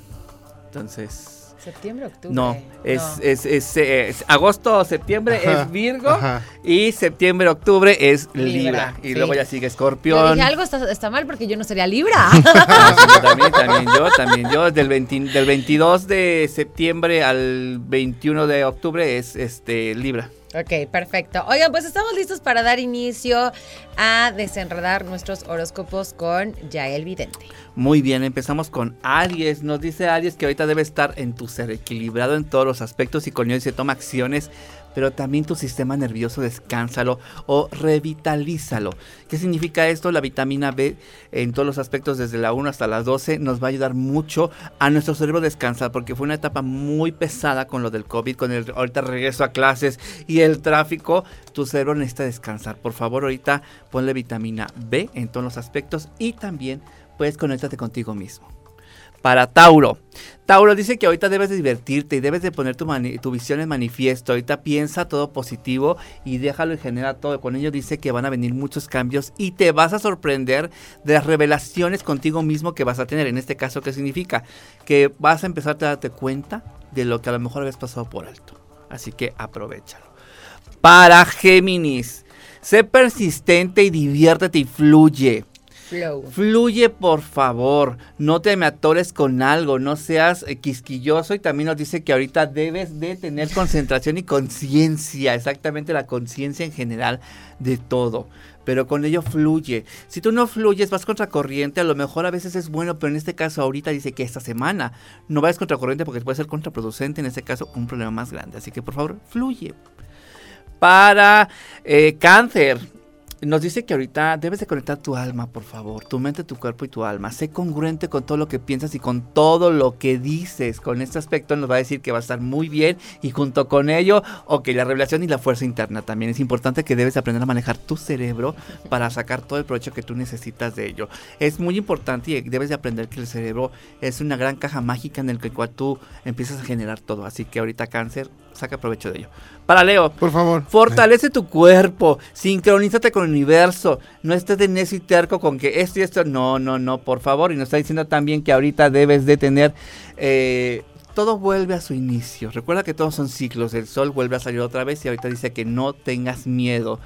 Entonces... Septiembre, octubre. No, es, No. Es, es, es agosto, septiembre Ajá, es Virgo ajá. y septiembre, octubre es Libra. Libra, y sí. luego ya sigue Escorpión. dije, algo está, está mal porque yo no sería Libra. Sí, también, también yo, también yo. Del, 20 del 22 de septiembre al 21 de octubre es este Libra. Ok, perfecto. Oigan, pues estamos listos para dar inicio a desenredar nuestros horóscopos con Yael Vidente. Muy bien, empezamos con Aries. Nos dice Aries que ahorita debe estar en tu ser equilibrado en todos los aspectos y con ello se toma acciones, pero también tu sistema nervioso descánsalo o revitalízalo. ¿Qué significa esto? La vitamina B en todos los aspectos desde la 1 hasta las 12 nos va a ayudar mucho a nuestro cerebro descansar porque fue una etapa muy pesada con lo del COVID, con el ahorita regreso a clases y el tráfico. Tu cerebro necesita descansar. Por favor, ahorita ponle vitamina B en todos los aspectos y también puedes conéctate contigo mismo. Para Tauro. Tauro dice que ahorita debes de divertirte y debes de poner tu, tu visión en manifiesto. Ahorita piensa todo positivo y déjalo y genera todo. Con ello dice que van a venir muchos cambios y te vas a sorprender de las revelaciones contigo mismo que vas a tener. En este caso, ¿qué significa? Que vas a empezar a darte cuenta de lo que a lo mejor habías pasado por alto. Así que aprovechalo. Para Géminis. Sé persistente y diviértete y fluye. Fluye, por favor. No te me atores con algo. No seas eh, quisquilloso. Y también nos dice que ahorita debes de tener concentración y conciencia. Exactamente la conciencia en general de todo. Pero con ello fluye. Si tú no fluyes, vas contracorriente. A lo mejor a veces es bueno, pero en este caso ahorita dice que esta semana no vayas contracorriente porque puede ser contraproducente. En este caso, un problema más grande. Así que por favor, fluye. Para eh, cáncer. Nos dice que ahorita debes de conectar tu alma, por favor, tu mente, tu cuerpo y tu alma. Sé congruente con todo lo que piensas y con todo lo que dices. Con este aspecto nos va a decir que va a estar muy bien y junto con ello, ok, la revelación y la fuerza interna también. Es importante que debes aprender a manejar tu cerebro para sacar todo el provecho que tú necesitas de ello. Es muy importante y debes de aprender que el cerebro es una gran caja mágica en el cual tú empiezas a generar todo. Así que ahorita cáncer, saca provecho de ello. Para Leo, Por favor. Fortalece tu cuerpo, sincronízate con el universo, no estés de necio y terco con que esto y esto, no, no, no, por favor, y nos está diciendo también que ahorita debes de tener, eh, todo vuelve a su inicio, recuerda que todos son ciclos, el sol vuelve a salir otra vez y ahorita dice que no tengas miedo,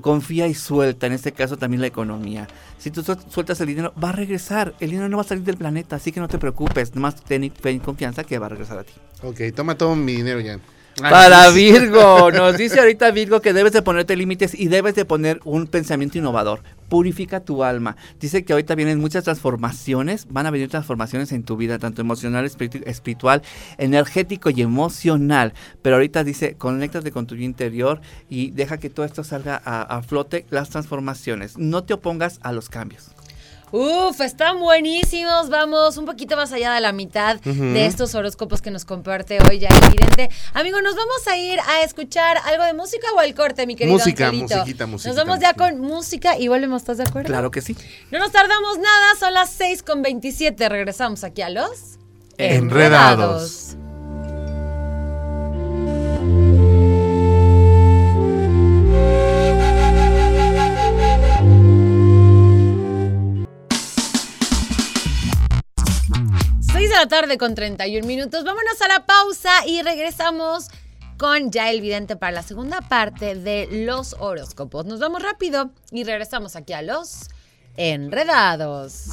confía y suelta, en este caso también la economía, si tú suel- sueltas el dinero, va a regresar, el dinero no va a salir del planeta, así que no te preocupes, nomás ten, ten confianza que va a regresar a ti. Ok, toma todo mi dinero ya. Para Virgo, nos dice ahorita Virgo que debes de ponerte límites y debes de poner un pensamiento innovador. Purifica tu alma. Dice que ahorita vienen muchas transformaciones, van a venir transformaciones en tu vida, tanto emocional, espiritu- espiritual, energético y emocional. Pero ahorita dice, conéctate con tu interior y deja que todo esto salga a, a flote, las transformaciones. No te opongas a los cambios. Uf, están buenísimos. Vamos un poquito más allá de la mitad de estos horóscopos que nos comparte hoy ya el vidente. Amigo, nos vamos a ir a escuchar algo de música o al corte, mi querido Música, Angelito? musiquita, musiquita, Nos vamos ya con música y volvemos, ¿estás de acuerdo? Claro que sí. No nos tardamos nada, son las 6 con 27. Regresamos aquí a los Enredados. La tarde con 31 minutos. Vámonos a la pausa y regresamos con ya el vidente para la segunda parte de los horóscopos. Nos vamos rápido y regresamos aquí a los enredados.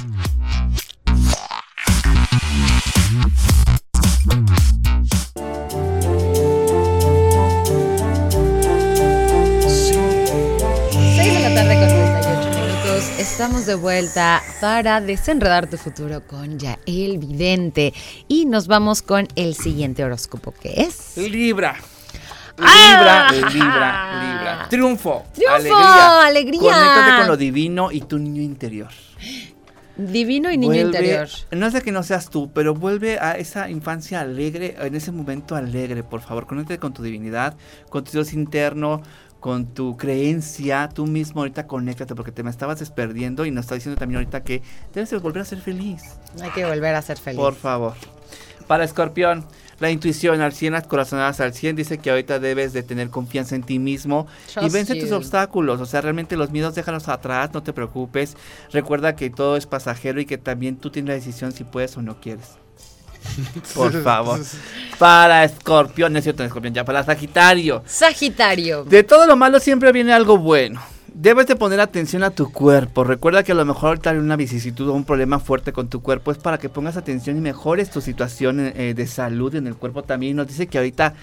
De vuelta para desenredar tu futuro con ya el vidente. Y nos vamos con el siguiente horóscopo que es. Libra. Ah. Libra, Libra, Libra. Triunfo. Triunfo, alegría. Conéctate con lo divino y tu niño interior. Divino y niño Vuelve- interior. No es de que no seas tú, pero vuelve a esa infancia alegre, en ese momento alegre, por favor. Conéctate con tu divinidad, con tu Dios interno, con tu creencia. Tú mismo ahorita conéctate porque te me estabas desperdiendo y nos está diciendo también ahorita que debes de volver a ser feliz. Hay que volver a ser feliz. Por favor. Para Escorpión, la intuición al 100, las corazonadas al 100, dice que ahorita debes de tener confianza en ti mismo y vence tus obstáculos. O sea, realmente los miedos déjalos atrás, no te preocupes. Recuerda que todo es pasajero y que también tú tienes la decisión si puedes o no quieres. Por favor. Para Escorpión, no es cierto, Escorpión, ya para Sagitario. Sagitario. De todo lo malo siempre viene algo bueno. Debes de poner atención a tu cuerpo. Recuerda que a lo mejor ahorita hay una vicisitud o un problema fuerte con tu cuerpo. Es para que pongas atención y mejores tu situación eh, de salud en el cuerpo también. Nos dice que ahorita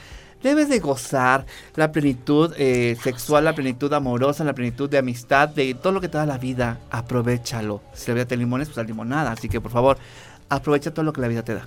debes de gozar la plenitud eh, sexual, la plenitud amorosa, la plenitud de amistad, de todo lo que te da la vida. Aprovechalo. Si la vida te limones, pues la limonada. Así que por favor, aprovecha todo lo que la vida te da.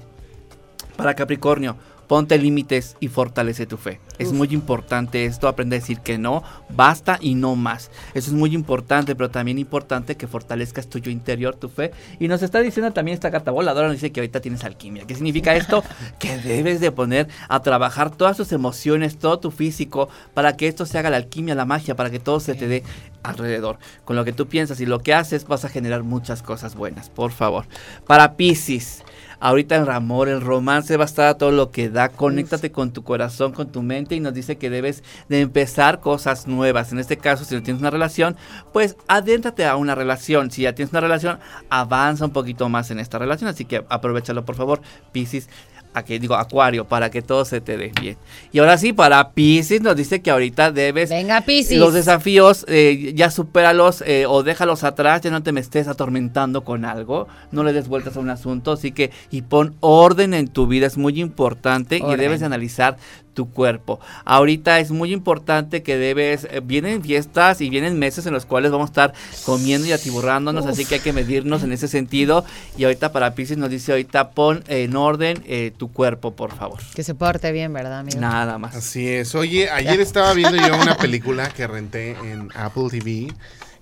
Para Capricornio, ponte límites y fortalece tu fe. Es muy importante esto, aprende a decir que no, basta y no más. Eso es muy importante, pero también importante que fortalezcas tu yo interior, tu fe. Y nos está diciendo también esta carta voladora, nos dice que ahorita tienes alquimia. ¿Qué significa esto? que debes de poner a trabajar todas tus emociones, todo tu físico, para que esto se haga la alquimia, la magia, para que todo se te dé alrededor. Con lo que tú piensas y lo que haces, vas a generar muchas cosas buenas, por favor. Para Pisces. Ahorita el amor, el romance va a estar a todo lo que da. Conéctate con tu corazón, con tu mente y nos dice que debes de empezar cosas nuevas. En este caso, si no tienes una relación, pues adéntrate a una relación. Si ya tienes una relación, avanza un poquito más en esta relación. Así que aprovechalo, por favor, Piscis. Aquí digo Acuario, para que todo se te dé bien. Y ahora sí, para Piscis nos dice que ahorita debes Venga, Piscis. los desafíos eh, ya supéralos eh, o déjalos atrás, ya no te me estés atormentando con algo, no le des vueltas a un asunto, así que y pon orden en tu vida, es muy importante y debes de analizar tu cuerpo. Ahorita es muy importante que debes, eh, vienen fiestas y vienen meses en los cuales vamos a estar comiendo y atiburrándonos, así que hay que medirnos en ese sentido y ahorita para Pisces nos dice ahorita pon en orden eh, tu cuerpo, por favor. Que se porte bien, ¿verdad, amigo? Nada más. Así es. Oye, ayer estaba viendo yo una película que renté en Apple TV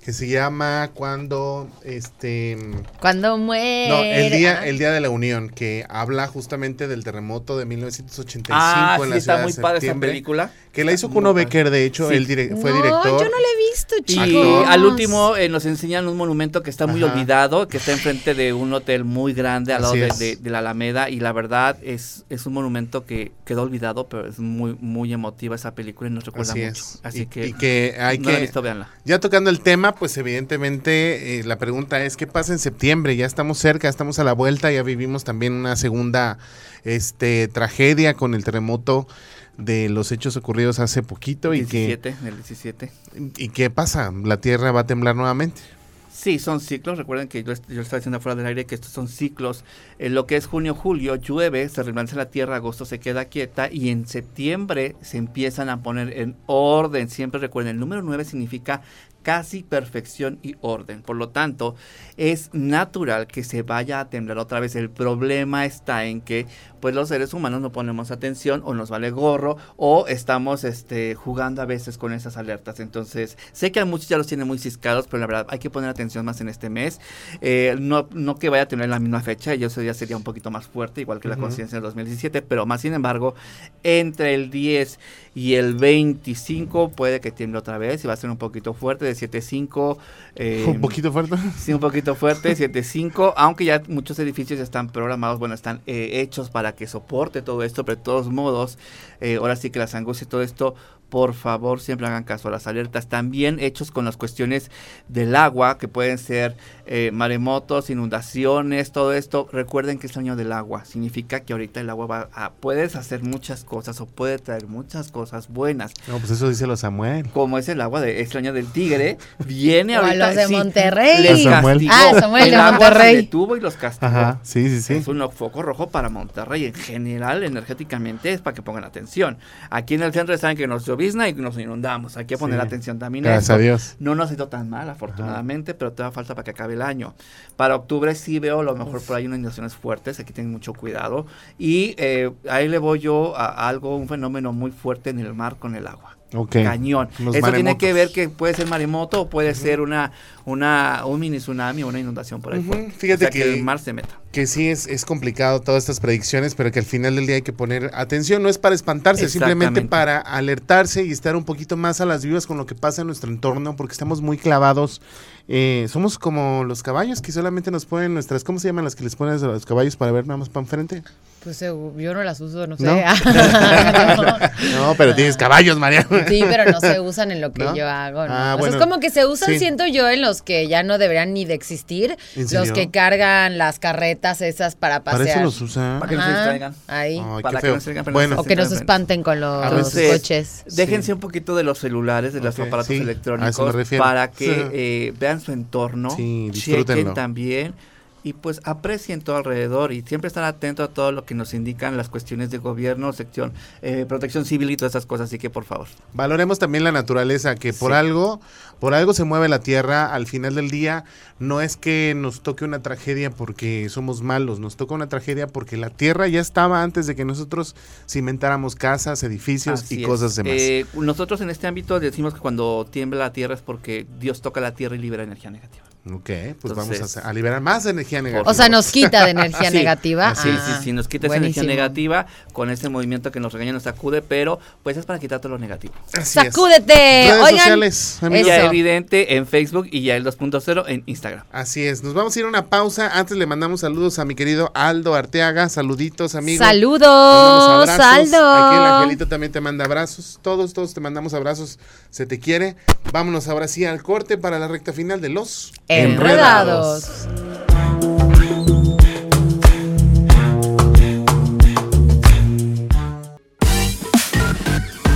que se llama Cuando este Cuando muere. no, el día Ah. el día de la Unión que habla justamente del terremoto de 1985 Ah, en sí, la está ciudad muy de padre esa película. Que la hizo Kuno Becker, de hecho, Sí. él dire- fue no, director. yo no la he visto, Y chicos. al último eh, nos enseñan un monumento que está muy Ajá. olvidado, que está enfrente de un hotel muy grande al lado de, de- de la Alameda y la verdad es, es un monumento que quedó olvidado, pero es muy muy emotiva esa película y nos recuerda Así mucho. es. Así y, que, y que hay no la he que visto, véanla. Ya tocando el tema, pues evidentemente eh, la pregunta es qué pasa en septiembre. Ya estamos cerca, estamos a la vuelta, ya vivimos también una segunda este tragedia con el terremoto de los hechos ocurridos hace poquito y 17, el 17. que y qué pasa, la tierra va a temblar nuevamente. Sí, son ciclos. Recuerden que yo, yo estaba diciendo fuera del aire que estos son ciclos. En lo que es junio, julio, llueve, se rebalance la tierra, agosto se queda quieta y en septiembre se empiezan a poner en orden. Siempre recuerden, el número 9 significa casi perfección y orden. Por lo tanto, es natural que se vaya a temblar otra vez. El problema está en que pues los seres humanos no ponemos atención o nos vale gorro o estamos este, jugando a veces con esas alertas. Entonces, sé que a muchos ya los tienen muy ciscados, pero la verdad hay que poner atención más en este mes. Eh, no, no que vaya a tener la misma fecha, yo ese día sería un poquito más fuerte, igual que la conciencia del 2017, pero más sin embargo, entre el 10 y el 25 puede que tiemble otra vez y va a ser un poquito fuerte, de 7.5. eh, Un poquito fuerte. Sí, un poquito fuerte, 7.5, aunque ya muchos edificios están programados, bueno, están eh, hechos para que soporte todo esto, pero de todos modos, eh, ahora sí que las angustias y todo esto, por favor, siempre hagan caso a las alertas, también hechos con las cuestiones del agua, que pueden ser eh, maremotos, inundaciones, todo esto, recuerden que es el año del agua, significa que ahorita el agua va a, puedes hacer muchas cosas o puede traer muchas cosas buenas, No, pues eso dice lo Samuel. como es el agua de este año del tigre, viene O ahorita. los de sí, Monterrey. les Samuel. Ah, Samuel el de agua Monterrey. Se detuvo y los castigó. Ajá, sí, sí, sí. Es un foco rojo para Monterrey. En general, energéticamente, es para que pongan atención. Aquí en el centro saben que nos llovizna y nos inundamos. Hay que poner Sí. atención también Gracias a Dios. No nos ha ido tan mal, afortunadamente, pero todavía falta para que acabe el año. Para octubre sí veo a lo mejor por ahí unas inundaciones fuertes, aquí tienen mucho cuidado. Y eh, ahí le voy yo a algo, un fenómeno muy fuerte en el mar con el agua. Ok. Cañón. Los Eso tiene que ver que puede ser maremoto o puede ser una, una, un mini tsunami o una inundación por ahí. Fuerte. fíjate O sea, que- el mar se meta. Que sí es, es complicado todas estas predicciones, pero que al final del día hay que poner atención. No es para espantarse, simplemente para alertarse y estar un poquito más a las vivas con lo que pasa en nuestro entorno, porque estamos muy clavados. Eh, somos como los caballos que solamente nos ponen nuestras, ¿cómo se llaman las que les pones a los caballos para ver nada más para enfrente? Pues yo no las uso, no sé. ¿No? No, pero tienes caballos, María. Sí, pero no se usan en lo que ¿No? yo hago. ¿no? Ah, O sea, bueno. es como que se usan, Sí. siento yo, en los que ya no deberían ni de existir. ¿En Los que cargan las carretas esas para Para pasear. eso los usan. Para que no se distraigan. Ahí. Ay, para que no se Bueno, o que nos sientan espanten con los Entonces, coches. Déjense un poquito de los celulares, de los aparatos sí, a eso me electrónicos, refiero. para que Sí. eh, vean su entorno, Sí, disfrútenlo. chequen también y pues aprecien todo alrededor y siempre estar atento a todo lo que nos indican las cuestiones de gobierno, sección, eh, protección civil y todas esas cosas. Así que por favor. Valoremos también la naturaleza, que por Sí. algo, por algo se mueve la tierra. Al final del día, no es que nos toque una tragedia porque somos malos, nos toca una tragedia porque la tierra ya estaba antes de que nosotros cimentáramos casas, edificios Así y es. cosas demás. Eh, nosotros en este ámbito decimos que cuando tiembla la tierra es porque Dios toca la tierra y libera energía negativa. Ok, pues vamos a, a liberar más energía negativa. O sea, nos quita de energía Sí, negativa. Sí, Ah, sí, sí, nos quita esa energía negativa con ese movimiento que nos regaña, nos sacude, pero pues es para quitar todo lo negativo. Así es. Sacúdete. Redes Oigan, sociales, amigos. Ya evidente en Facebook y ya el 2.0 en Instagram. Así es, nos vamos a ir a una pausa. Antes le mandamos saludos a mi querido Aldo Arteaga. Saluditos, amigo. Saludos, Mandamos abrazos. Aldo. Aquí el Angelito también te manda abrazos. Todos, todos te mandamos abrazos. Se te quiere. Vámonos ahora sí al corte para la recta final de los Enredados.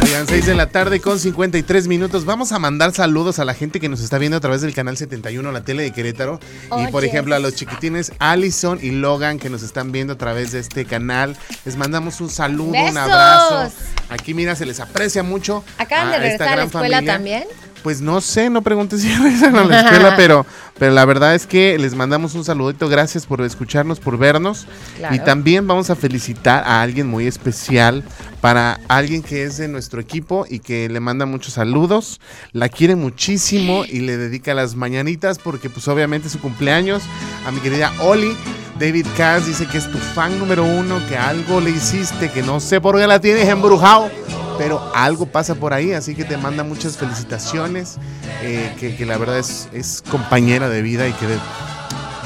Oigan, 6 de la tarde con 53 minutos. Vamos a mandar saludos a la gente que nos está viendo a través del canal 71, la tele de Querétaro. y por ejemplo, a los chiquitines Allison y Logan que nos están viendo a través de este canal. Les mandamos un saludo, un ¡Besos! abrazo. Aquí, mira, se les aprecia mucho. ¿Acaban de a esta regresar a la escuela familia. también? Pues no sé, no preguntes si regresan a la escuela, pero, pero la verdad es que les mandamos un saludito. Gracias por escucharnos, por vernos. Claro. Y también vamos a felicitar a alguien muy especial, para alguien que es de nuestro equipo y que le manda muchos saludos. La quiere muchísimo y le dedica las mañanitas porque pues obviamente es su cumpleaños. A mi querida Oli. David Cass dice que es tu fan número uno, que algo le hiciste, que no sé por qué la tienes embrujado, pero algo pasa por ahí, así que te manda muchas felicitaciones, eh, que, que la verdad es, es compañera de vida y que...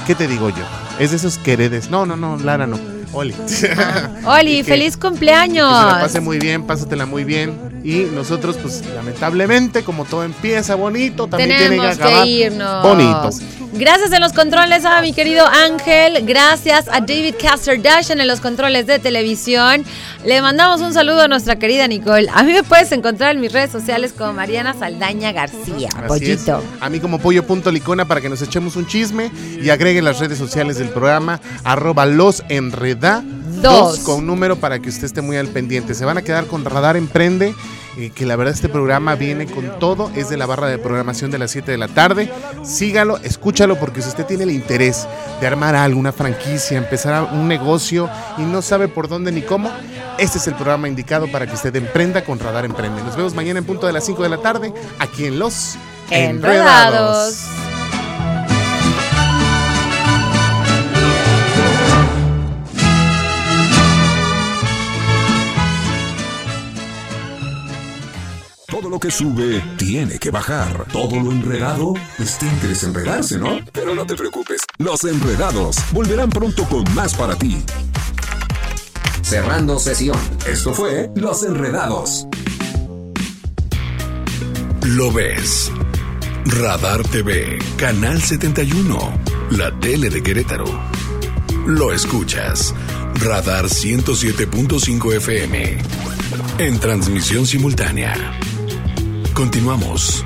¿Qué te digo yo? Es de esos queredes. No, no, no, Lara no. Oli. Oli, que- feliz Que cumpleaños. se la pase muy bien, pásatela muy bien. Y nosotros, pues, lamentablemente, como todo empieza bonito, también tiene que Tenemos que, acabar irnos. bonito. Gracias en los controles a mi querido Ángel. Gracias a David Casterdashian en los controles de televisión. Le mandamos un saludo a nuestra querida Nicole. A mí me puedes encontrar en mis redes sociales como Mariana Saldaña García. Así Pollito. es. A mí como pollo.licona para que nos echemos un chisme y agreguen las redes sociales del programa arroba los enreda Dos. con un número para que usted esté muy al pendiente. Se van a quedar con Radar Emprende, eh, que la verdad este programa viene con todo, es de la barra de programación de las 7 de la tarde. Sígalo, escúchalo porque si usted tiene el interés de armar algo, una franquicia, empezar un negocio y no sabe por dónde ni cómo, este es el programa indicado para que usted emprenda con Radar Emprende. Nos vemos mañana en punto de las 5 de la tarde aquí en Los Enredados. Todo lo que sube tiene que bajar. Todo lo enredado, pues tiene desenredarse, ¿no? Pero no te preocupes. Los enredados volverán pronto con más para ti. Cerrando sesión. Esto fue Los Enredados. Lo ves. Radar TV, Canal 71, la tele de Querétaro. Lo escuchas. Radar 107.5 FM. En transmisión simultánea. Continuamos.